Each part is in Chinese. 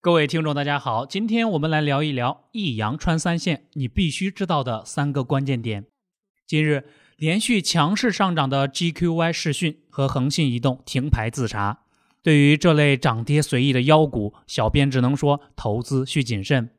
各位听众，大家好，今天我们来聊一聊一阳穿三线，你必须知道的三个关键点。近日，连续强势上涨的 GQY 视讯和恒信移动停牌自查。对于这类涨跌随意的妖股，小编只能说投资需谨慎。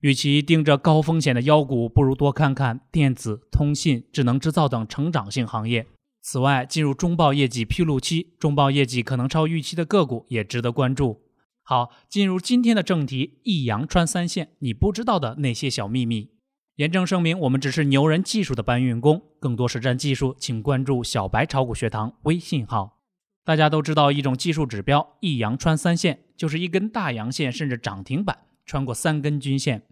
与其盯着高风险的妖股，不如多看看电子、通信、智能制造等成长性行业。此外，进入中报业绩披露期，中报业绩可能超预期的个股也值得关注。好，进入今天的正题，一阳穿三线，你不知道的那些小秘密。严正声明，我们只是牛人技术的搬运工，更多实战技术，请关注小白炒股学堂微信号。大家都知道一种技术指标，一阳穿三线，就是一根大阳线甚至涨停板穿过三根均线，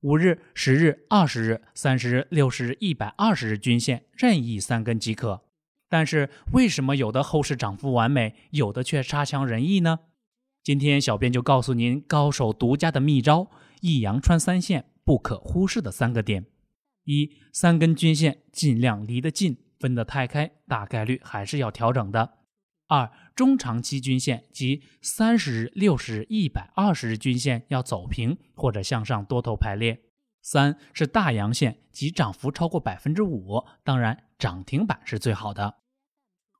五日、十日、二十日、三十日、六十日、一百二十日均线任意三根即可。但是为什么有的后市涨幅完美，有的却差强人意呢？今天小编就告诉您高手独家的秘招：一阳穿三线不可忽视的三个点。一、三根均线尽量离得近，分得太开，大概率还是要调整的。二、中长期均线即三十日、六十日、一百二十日均线要走平或者向上多头排列。三是大阳线即涨幅超过百分之五，当然涨停板是最好的。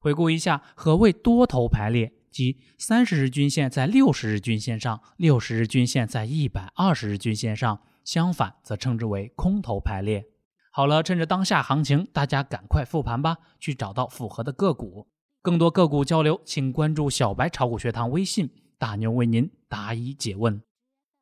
回顾一下，何谓多头排列？即三十日均线在六十日均线上，六十日均线在一百二十日均线上，相反则称之为空头排列。好了，趁着当下行情，大家赶快复盘吧，去找到符合的个股。更多个股交流，请关注小白炒股学堂微信，大牛为您答疑解问。